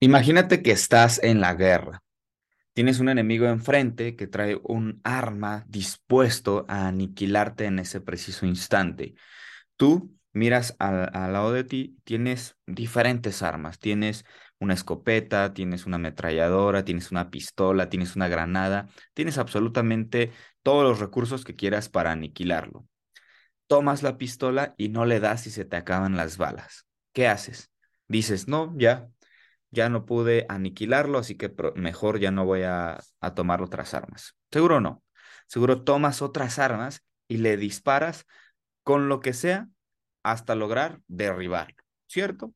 Imagínate que estás en la guerra. Tienes un enemigo enfrente que trae un arma dispuesto a aniquilarte en ese preciso instante. Tú miras al, al lado de ti, tienes diferentes armas. Tienes una escopeta, tienes una ametralladora, tienes una pistola, tienes una granada, tienes absolutamente todos los recursos que quieras para aniquilarlo. Tomas la pistola y no le das y se te acaban las balas. ¿Qué haces? Dices, no, ya, ya no pude aniquilarlo, así que mejor ya no voy a, a tomar otras armas. Seguro no. Seguro tomas otras armas y le disparas con lo que sea hasta lograr derribarlo, ¿cierto?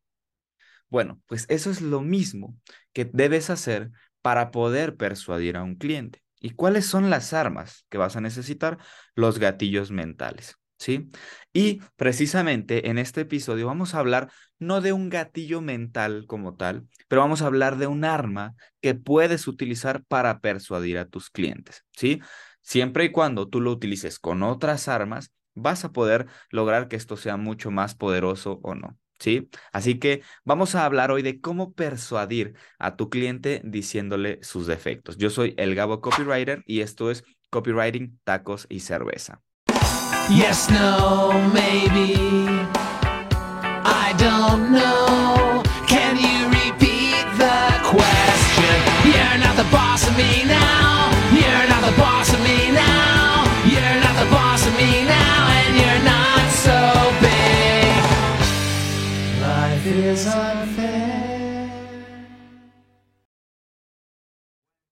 Bueno, pues eso es lo mismo que debes hacer para poder persuadir a un cliente. ¿Y cuáles son las armas que vas a necesitar? Los gatillos mentales. ¿Sí? Y precisamente en este episodio vamos a hablar no de un gatillo mental como tal, pero vamos a hablar de un arma que puedes utilizar para persuadir a tus clientes, ¿sí? Siempre y cuando tú lo utilices con otras armas, vas a poder lograr que esto sea mucho más poderoso o no. ¿Sí? Así que vamos a hablar hoy de cómo persuadir a tu cliente diciéndole sus defectos. Yo soy el Gabo Copywriter y esto es Copywriting, Tacos y Cerveza. Yes, no, maybe. I don't know. Can you repeat the question? You're not the boss of me now. You're not the boss of me now. You're not the boss of me now. And you're not so big. Life is unfair.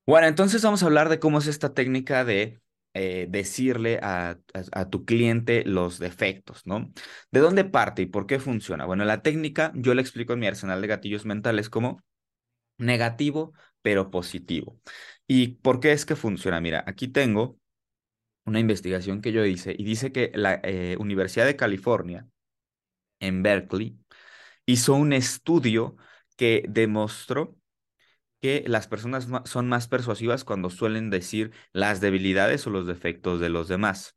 Bueno, entonces vamos a hablar de cómo es esta técnica de eh, decirle a, tu cliente los defectos, ¿no? ¿De dónde parte y por qué funciona? Bueno, la técnica yo le explico en mi arsenal de gatillos mentales como negativo, pero positivo. ¿Y por qué es que funciona? Mira, aquí tengo una investigación que yo hice y dice que la eh, Universidad de California en Berkeley hizo un estudio que demostró que las personas son más persuasivas cuando suelen decir las debilidades o los defectos de los demás.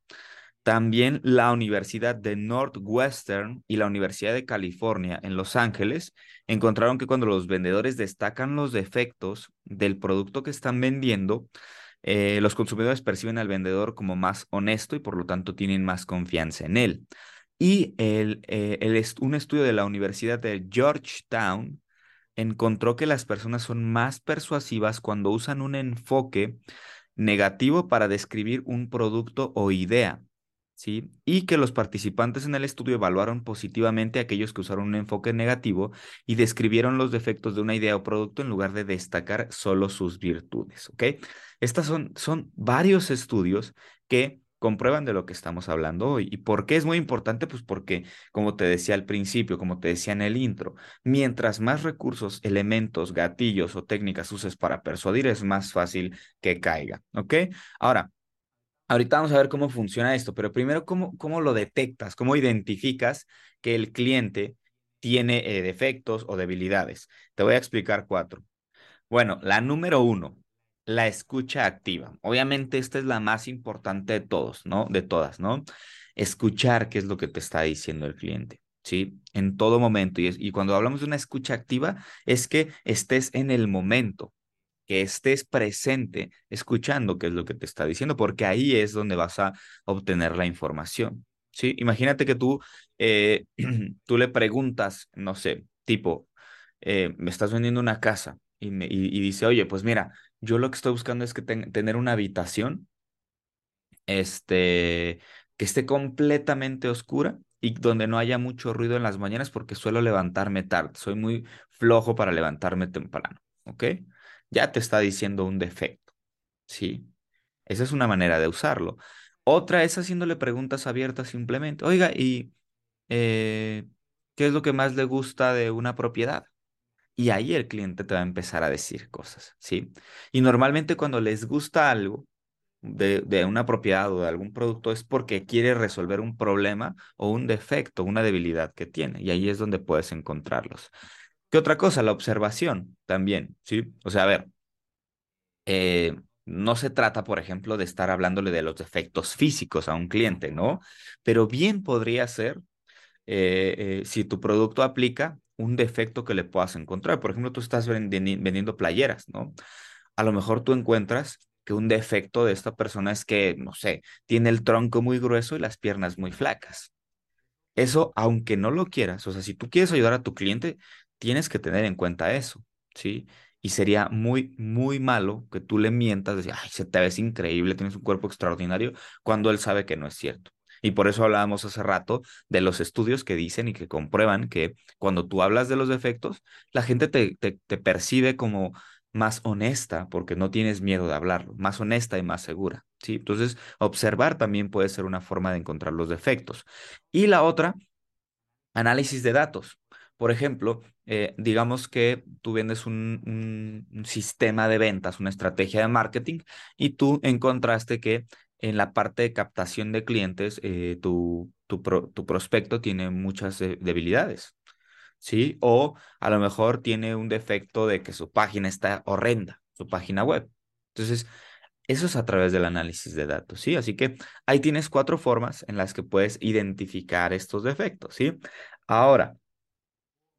También la Universidad de Northwestern y la Universidad de California en Los Ángeles encontraron que cuando los vendedores destacan los defectos del producto que están vendiendo, eh, los consumidores perciben al vendedor como más honesto y por lo tanto tienen más confianza en él. Y el, eh, un estudio de la Universidad de Georgetown encontró que las personas son más persuasivas cuando usan un enfoque negativo para describir un producto o idea, ¿sí? Y que los participantes en el estudio evaluaron positivamente a aquellos que usaron un enfoque negativo y describieron los defectos de una idea o producto en lugar de destacar solo sus virtudes, ¿ok? Estas son, son varios estudios que comprueban de lo que estamos hablando hoy. ¿Y por qué es muy importante? Pues porque, como te decía al principio, como te decía en el intro, mientras más recursos, elementos, gatillos o técnicas uses para persuadir, es más fácil que caiga. ¿Ok? Ahora, ahorita vamos a ver cómo funciona esto, pero primero, ¿cómo, cómo lo detectas? ¿Cómo identificas que el cliente tiene eh, defectos o debilidades? Te voy a explicar cuatro. Bueno, la número uno, la escucha activa. Obviamente esta es la más importante de todos, ¿no? De todas, ¿no? Escuchar qué es lo que te está diciendo el cliente, ¿sí? En todo momento. Y, y cuando hablamos de una escucha activa, es que estés en el momento, que estés presente escuchando qué es lo que te está diciendo, porque ahí es donde vas a obtener la información, ¿sí? Imagínate que tú, eh, tú le preguntas, no sé, tipo, eh, me estás vendiendo una casa y, me, y dice, oye, pues mira, yo lo que estoy buscando es que tener una habitación este, que esté completamente oscura y donde no haya mucho ruido en las mañanas porque suelo levantarme tarde. Soy muy flojo para levantarme temprano, ¿ok? Ya te está diciendo un defecto, ¿sí? Esa es una manera de usarlo. Otra es haciéndole preguntas abiertas simplemente. Oiga, ¿y eh, qué es lo que más le gusta de una propiedad? Y ahí el cliente te va a empezar a decir cosas, ¿sí? Y normalmente cuando les gusta algo de, de una propiedad o de algún producto es porque quiere resolver un problema o un defecto, una debilidad que tiene. Y ahí es donde puedes encontrarlos. ¿Qué otra cosa? La observación también, ¿sí? O sea, a ver, eh, no se trata, por ejemplo, de estar hablándole de los defectos físicos a un cliente, ¿no? Pero bien podría ser, eh, eh, si tu producto aplica, un defecto que le puedas encontrar. Por ejemplo, tú estás vendiendo playeras, ¿no? A lo mejor tú encuentras que un defecto de esta persona es que, no sé, tiene el tronco muy grueso y las piernas muy flacas. Eso, aunque no lo quieras, o sea, si tú quieres ayudar a tu cliente, tienes que tener en cuenta eso, ¿sí? Y sería muy, muy malo que tú le mientas, decir, ay, se te ves increíble, tienes un cuerpo extraordinario, cuando él sabe que no es cierto. Y por eso hablábamos hace rato de los estudios que dicen y que comprueban que cuando tú hablas de los defectos, la gente te, te, percibe como más honesta, porque no tienes miedo de hablarlo, más honesta y más segura, ¿sí? Entonces, observar también puede ser una forma de encontrar los defectos. Y la otra, análisis de datos. Por ejemplo, eh, digamos que tú vendes un, sistema de ventas, una estrategia de marketing, y tú encontraste que en la parte de captación de clientes, eh, tu, tu, tu, prospecto tiene muchas eh, debilidades, ¿sí? O a lo mejor tiene un defecto de que su página está horrenda, su página web. Entonces, eso es a través del análisis de datos, ¿sí? Así que ahí tienes cuatro formas en las que puedes identificar estos defectos, ¿sí? Ahora,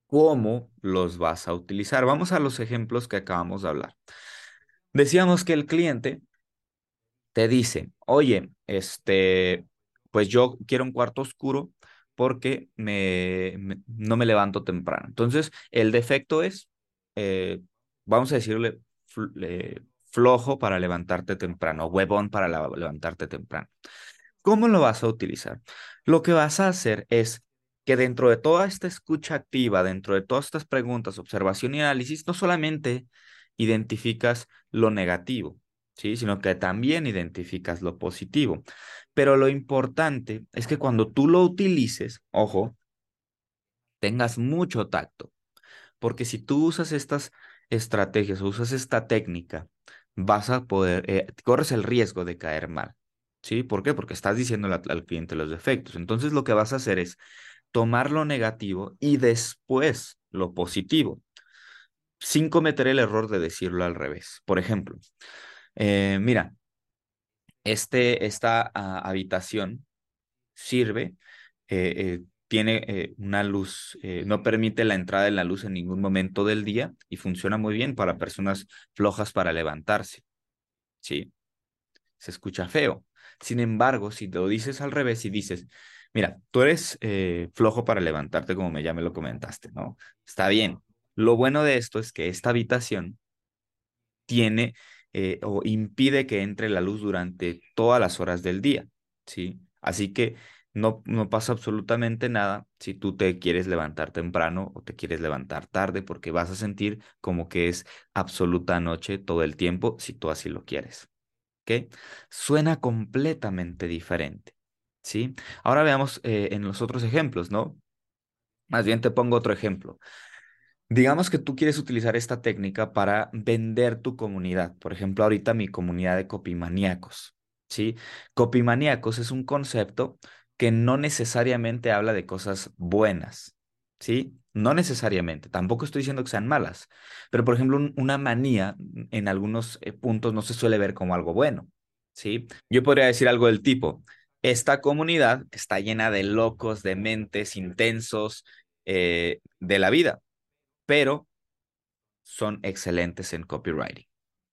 ¿cómo los vas a utilizar? Vamos a los ejemplos que acabamos de hablar. Decíamos que el cliente te dice, oye, este, pues yo quiero un cuarto oscuro porque me, no me levanto temprano. Entonces, el defecto es, eh, vamos a decirle, flojo para levantarte temprano, huevón para levantarte temprano. ¿Cómo lo vas a utilizar? Lo que vas a hacer es que dentro de toda esta escucha activa, dentro de todas estas preguntas, observación y análisis, no solamente identificas lo negativo, ¿sí? sino que también identificas lo positivo. Pero lo importante es que cuando tú lo utilices, ojo, tengas mucho tacto, porque si tú usas estas estrategias, usas esta técnica, vas a poder, eh, corres el riesgo de caer mal. ¿Sí? ¿Por qué? Porque estás diciendo al cliente los defectos. Entonces lo que vas a hacer es tomar lo negativo y después lo positivo, sin cometer el error de decirlo al revés. Por ejemplo, eh, mira, este, esta ah, habitación sirve, eh, eh, tiene una luz, no permite la entrada de la luz en ningún momento del día y funciona muy bien para personas flojas para levantarse. ¿Sí? Se escucha feo. Sin embargo, si te lo dices al revés y dices, mira, tú eres flojo para levantarte, como me ya me lo comentaste, ¿no? Está bien. Lo bueno de esto es que esta habitación tiene eh, o impide que entre la luz durante todas las horas del día, ¿sí? Así que no, no pasa absolutamente nada si tú te quieres levantar temprano o te quieres levantar tarde, porque vas a sentir como que es absoluta noche todo el tiempo si tú así lo quieres. ¿Ok? Suena completamente diferente, ¿sí? Ahora veamos eh, en los otros ejemplos, ¿no? Más bien te pongo otro ejemplo. Digamos que tú quieres utilizar esta técnica para vender tu comunidad. Por ejemplo, ahorita mi comunidad de copimaníacos, ¿sí? Copimaníacos es un concepto que no necesariamente habla de cosas buenas, ¿sí? No necesariamente, tampoco estoy diciendo que sean malas, pero por ejemplo, una manía en algunos eh, puntos no se suele ver como algo bueno, ¿sí? Yo podría decir algo del tipo, esta comunidad está llena de locos, de mentes intensos eh, de la vida pero son excelentes en copywriting.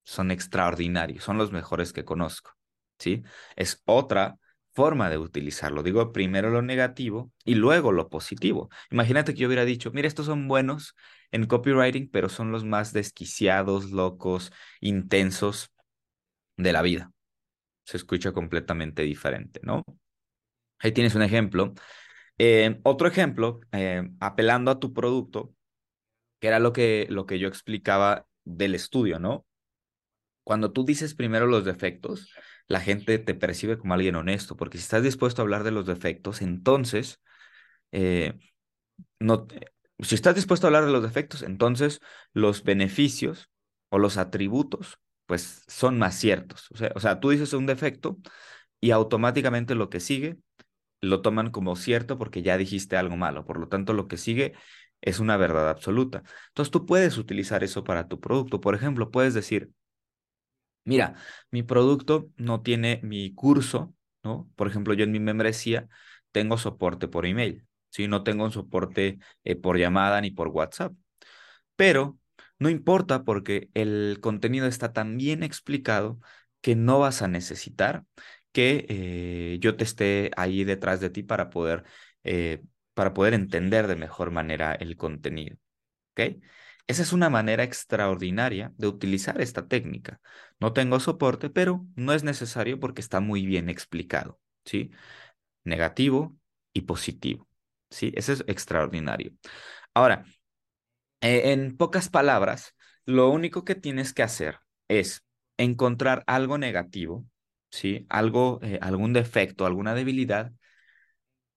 Son extraordinarios, son los mejores que conozco. ¿Sí? Es otra forma de utilizarlo. Digo primero lo negativo y luego lo positivo. Imagínate que yo hubiera dicho, mira, estos son buenos en copywriting, pero son los más desquiciados, locos, intensos de la vida. Se escucha completamente diferente, ¿no? Ahí tienes un ejemplo. Eh, otro ejemplo, eh, apelando a tu producto, que era lo que, lo que yo explicaba del estudio, ¿no? Cuando tú dices primero los defectos, la gente te percibe como alguien honesto, porque si estás dispuesto a hablar de los defectos, entonces, eh, no, si estás dispuesto a hablar de los defectos, entonces los beneficios o los atributos, pues son más ciertos. O sea, o sea, tú dices un defecto y automáticamente lo que sigue lo toman como cierto porque ya dijiste algo malo. Por lo tanto, lo que sigue es una verdad absoluta. Entonces tú puedes utilizar eso para tu producto. Por ejemplo, puedes decir, mira, mi producto no tiene mi curso, ¿no? Por ejemplo, yo en mi membresía tengo soporte por email. ¿sí? No tengo un soporte eh, por llamada ni por WhatsApp. Pero no importa porque el contenido está tan bien explicado que no vas a necesitar que eh, yo te esté ahí detrás de ti para poder, eh, para poder entender de mejor manera el contenido. ¿Ok? Esa es una manera extraordinaria de utilizar esta técnica. No tengo soporte, pero no es necesario porque está muy bien explicado, ¿sí? Negativo y positivo, ¿sí? Eso es extraordinario. Ahora, eh, en pocas palabras, lo único que tienes que hacer es encontrar algo negativo, ¿sí? Algo, eh, algún defecto, alguna debilidad,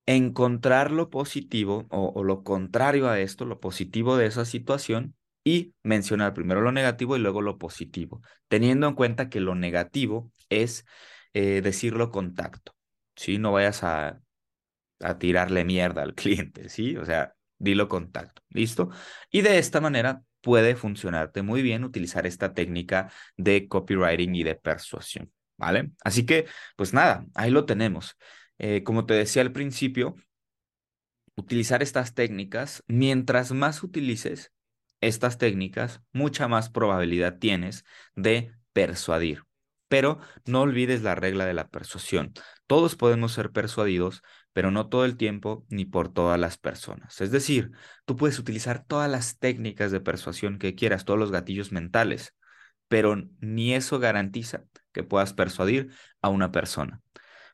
encontrar lo positivo o, lo contrario a esto, lo positivo de esa situación y mencionar primero lo negativo y luego lo positivo, teniendo en cuenta que lo negativo es eh, decirlo con tacto. No vayas a, a tirarle mierda al cliente, ¿sí? O sea, dilo con tacto, ¿listo? Y de esta manera puede funcionarte muy bien utilizar esta técnica de copywriting y de persuasión, ¿vale? Así que, pues nada, ahí lo tenemos. Eh, como te decía al principio, utilizar estas técnicas, mientras más utilices estas técnicas, mucha más probabilidad tienes de persuadir. Pero no olvides la regla de la persuasión. Todos podemos ser persuadidos, pero no todo el tiempo ni por todas las personas. Es decir, tú puedes utilizar todas las técnicas de persuasión que quieras, todos los gatillos mentales, pero ni eso garantiza que puedas persuadir a una persona.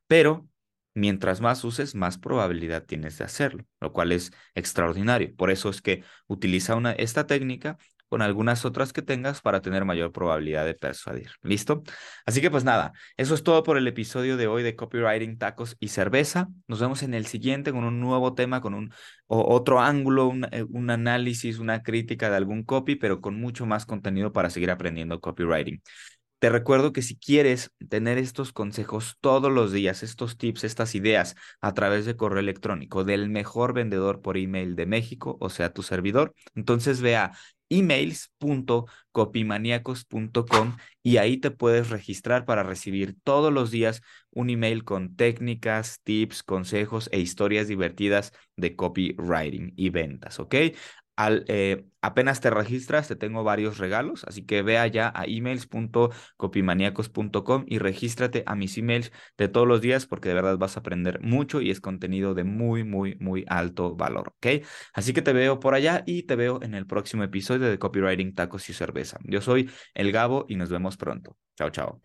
Pero mientras más uses, más probabilidad tienes de hacerlo, lo cual es extraordinario. Por eso es que utiliza esta técnica con algunas otras que tengas para tener mayor probabilidad de persuadir. ¿Listo? Así que pues nada, eso es todo por el episodio de hoy de Copywriting, Tacos y Cerveza. Nos vemos en el siguiente con un nuevo tema, con un otro ángulo, eh, un análisis, una crítica de algún copy, pero con mucho más contenido para seguir aprendiendo copywriting. Te recuerdo que si quieres tener estos consejos todos los días, estos tips, estas ideas a través de correo electrónico del mejor vendedor por email de México, o sea, tu servidor, entonces ve a emails.copimaniacos.com y ahí te puedes registrar para recibir todos los días un email con técnicas, tips, consejos e historias divertidas de copywriting y ventas, ¿ok? Eh, apenas te registras, te tengo varios regalos, así que ve allá a emails.copimaniacos.com y regístrate a mis emails de todos los días porque de verdad vas a aprender mucho y es contenido de muy, muy, muy alto valor, ¿ok? Así que te veo por allá y te veo en el próximo episodio de Copywriting Tacos y Cerveza. Yo soy El Gabo y nos vemos pronto. Chao, chao.